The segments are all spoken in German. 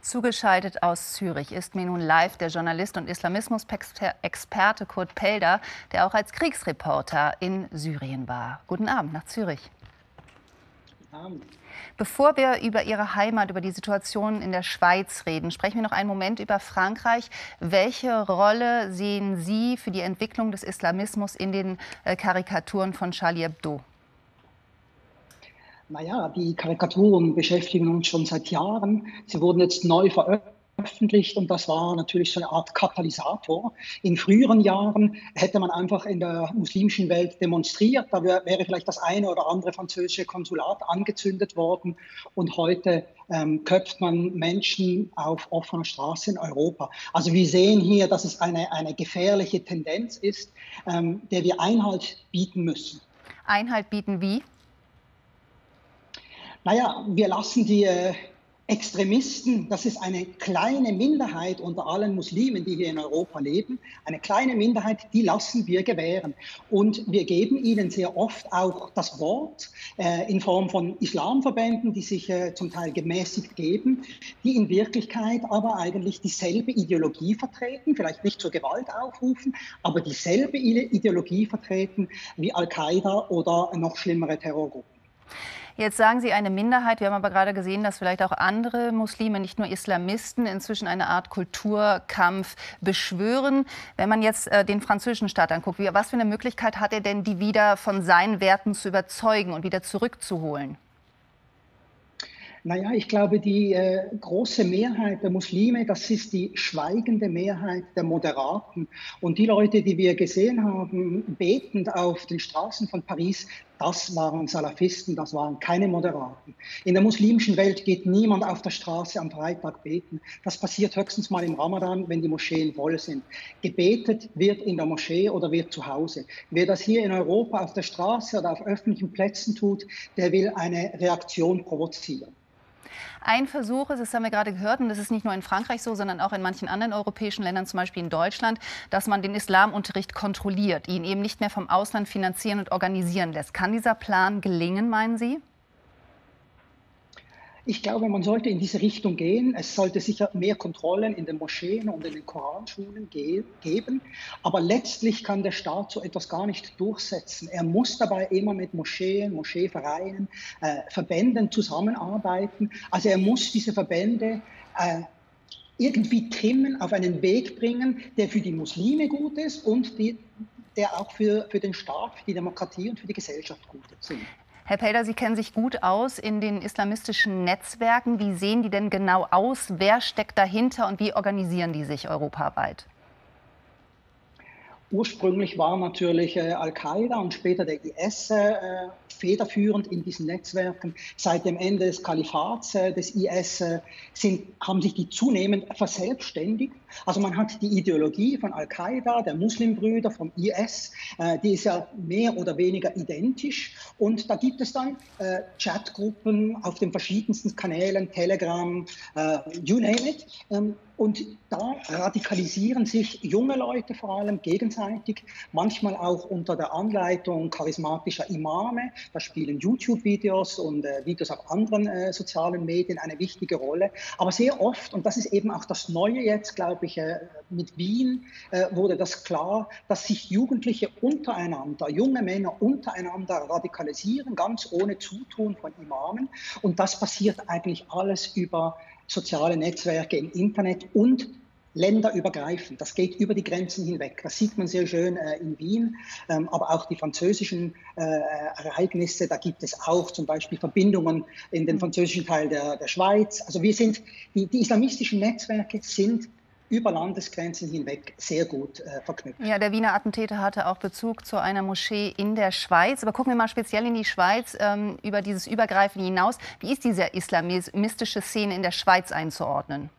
Zugeschaltet aus Zürich ist mir nun live der Journalist und Islamismus-Experte Kurt Pelder, der auch als Kriegsreporter in Syrien war. Guten Abend nach Zürich. Guten Abend. Bevor wir über Ihre Heimat, über die Situation in der Schweiz reden, sprechen wir noch einen Moment über Frankreich. Welche Rolle sehen Sie für die Entwicklung des Islamismus in den äh, Karikaturen von Charlie Hebdo? Naja, die Karikaturen beschäftigen uns schon seit Jahren. Sie wurden jetzt neu veröffentlicht und das war natürlich so eine Art Katalysator. In früheren Jahren hätte man einfach in der muslimischen Welt demonstriert, da wäre vielleicht das eine oder andere französische Konsulat angezündet worden und heute ähm, köpft man Menschen auf offener Straße in Europa. Also wir sehen hier, dass es eine, eine gefährliche Tendenz ist, ähm, der wir Einhalt bieten müssen. Einhalt bieten wie? Naja, wir lassen die äh, Extremisten, das ist eine kleine Minderheit unter allen Muslimen, die hier in Europa leben, eine kleine Minderheit, die lassen wir gewähren. Und wir geben ihnen sehr oft auch das Wort äh, in Form von Islamverbänden, die sich äh, zum Teil gemäßigt geben, die in Wirklichkeit aber eigentlich dieselbe Ideologie vertreten, vielleicht nicht zur Gewalt aufrufen, aber dieselbe Ideologie vertreten wie Al-Qaida oder noch schlimmere Terrorgruppen. Jetzt sagen Sie eine Minderheit. Wir haben aber gerade gesehen, dass vielleicht auch andere Muslime, nicht nur Islamisten, inzwischen eine Art Kulturkampf beschwören. Wenn man jetzt äh, den französischen Staat anguckt, wie, was für eine Möglichkeit hat er denn, die wieder von seinen Werten zu überzeugen und wieder zurückzuholen? Naja, ich glaube, die äh, große Mehrheit der Muslime, das ist die schweigende Mehrheit der Moderaten. Und die Leute, die wir gesehen haben, betend auf den Straßen von Paris, das waren Salafisten, das waren keine Moderaten. In der muslimischen Welt geht niemand auf der Straße am Freitag beten. Das passiert höchstens mal im Ramadan, wenn die Moscheen voll sind. Gebetet wird in der Moschee oder wird zu Hause. Wer das hier in Europa auf der Straße oder auf öffentlichen Plätzen tut, der will eine Reaktion provozieren. Ein Versuch ist, das haben wir gerade gehört, und das ist nicht nur in Frankreich so, sondern auch in manchen anderen europäischen Ländern, zum Beispiel in Deutschland, dass man den Islamunterricht kontrolliert, ihn eben nicht mehr vom Ausland finanzieren und organisieren lässt. Kann dieser Plan gelingen, meinen Sie? Ich glaube, man sollte in diese Richtung gehen. Es sollte sicher mehr Kontrollen in den Moscheen und in den Koranschulen ge geben. Aber letztlich kann der Staat so etwas gar nicht durchsetzen. Er muss dabei immer mit Moscheen, Moscheevereinen, äh, Verbänden zusammenarbeiten. Also er muss diese Verbände äh, irgendwie trimmen, auf einen Weg bringen, der für die Muslime gut ist und die, der auch für, für den Staat, für die Demokratie und für die Gesellschaft gut ist. Herr Pelder, Sie kennen sich gut aus in den islamistischen Netzwerken. Wie sehen die denn genau aus? Wer steckt dahinter und wie organisieren die sich europaweit? Ursprünglich war natürlich äh, Al-Qaida und später der IS äh, federführend in diesen Netzwerken. Seit dem Ende des Kalifats äh, des IS äh, sind, haben sich die zunehmend verselbstständigt. Also man hat die Ideologie von Al-Qaida, der Muslimbrüder, vom IS, äh, die ist ja mehr oder weniger identisch. Und da gibt es dann äh, Chatgruppen auf den verschiedensten Kanälen, Telegram, you name it. Ähm, und da radikalisieren sich junge Leute vor allem gegenseitig, manchmal auch unter der Anleitung charismatischer Imame. Da spielen YouTube-Videos und äh, Videos auf anderen äh, sozialen Medien eine wichtige Rolle. Aber sehr oft, und das ist eben auch das Neue jetzt, glaube ich, äh, mit Wien äh, wurde das klar, dass sich Jugendliche untereinander, junge Männer untereinander radikalisieren, ganz ohne Zutun von Imamen. Und das passiert eigentlich alles über soziale Netzwerke im Internet und länderübergreifend. Das geht über die Grenzen hinweg. Das sieht man sehr schön äh, in Wien, ähm, aber auch die französischen äh, Ereignisse. Da gibt es auch zum Beispiel Verbindungen in den französischen Teil der, der Schweiz. Also wir sind, die, die islamistischen Netzwerke sind über Landesgrenzen hinweg sehr gut äh, verknüpft. Ja, der Wiener Attentäter hatte auch Bezug zu einer Moschee in der Schweiz. Aber gucken wir mal speziell in die Schweiz ähm, über dieses Übergreifen hinaus. Wie ist diese islamistische Szene in der Schweiz einzuordnen?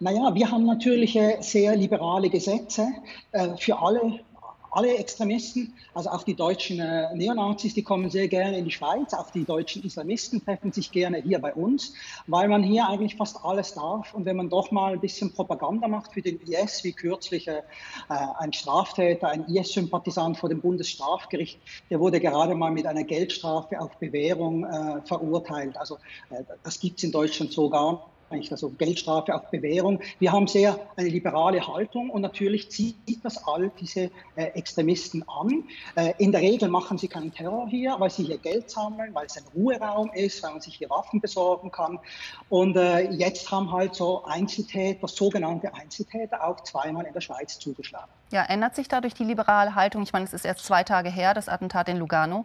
Naja, wir haben natürlich äh, sehr liberale Gesetze äh, für alle alle Extremisten, also auch die deutschen äh, Neonazis, die kommen sehr gerne in die Schweiz, auch die deutschen Islamisten treffen sich gerne hier bei uns, weil man hier eigentlich fast alles darf. Und wenn man doch mal ein bisschen Propaganda macht für den IS, wie kürzlich äh, ein Straftäter, ein IS-Sympathisant vor dem Bundesstrafgericht, der wurde gerade mal mit einer Geldstrafe auf Bewährung äh, verurteilt. Also äh, das gibt es in Deutschland so gar nicht eigentlich also Geldstrafe auf Bewährung. Wir haben sehr eine liberale Haltung und natürlich zieht das all diese äh, Extremisten an. Äh, in der Regel machen sie keinen Terror hier, weil sie hier Geld sammeln, weil es ein Ruheraum ist, weil man sich hier Waffen besorgen kann. Und äh, jetzt haben halt so Einzeltäter, sogenannte Einzeltäter, auch zweimal in der Schweiz zugeschlagen. Ja, ändert sich dadurch die liberale Haltung? Ich meine, es ist erst zwei Tage her, das Attentat in Lugano.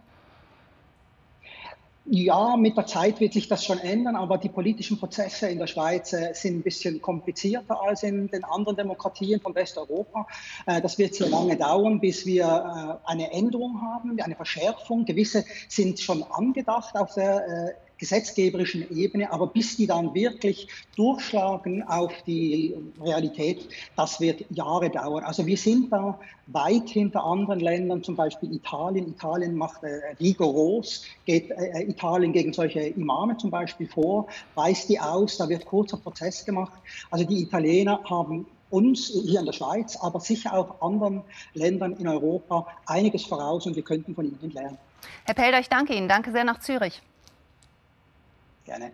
Ja, mit der Zeit wird sich das schon ändern, aber die politischen Prozesse in der Schweiz äh, sind ein bisschen komplizierter als in den anderen Demokratien von Westeuropa. Äh, das wird sehr lange dauern, bis wir äh, eine Änderung haben, eine Verschärfung. Gewisse sind schon angedacht auf der gesetzgeberischen Ebene, aber bis die dann wirklich durchschlagen auf die Realität, das wird Jahre dauern. Also wir sind da weit hinter anderen Ländern, zum Beispiel Italien. Italien macht äh, rigoros, geht äh, Italien gegen solche Imame zum Beispiel vor, weist die aus, da wird kurzer Prozess gemacht. Also die Italiener haben uns hier in der Schweiz, aber sicher auch anderen Ländern in Europa einiges voraus und wir könnten von ihnen lernen. Herr Pelder, ich danke Ihnen. Danke sehr nach Zürich. Gerne.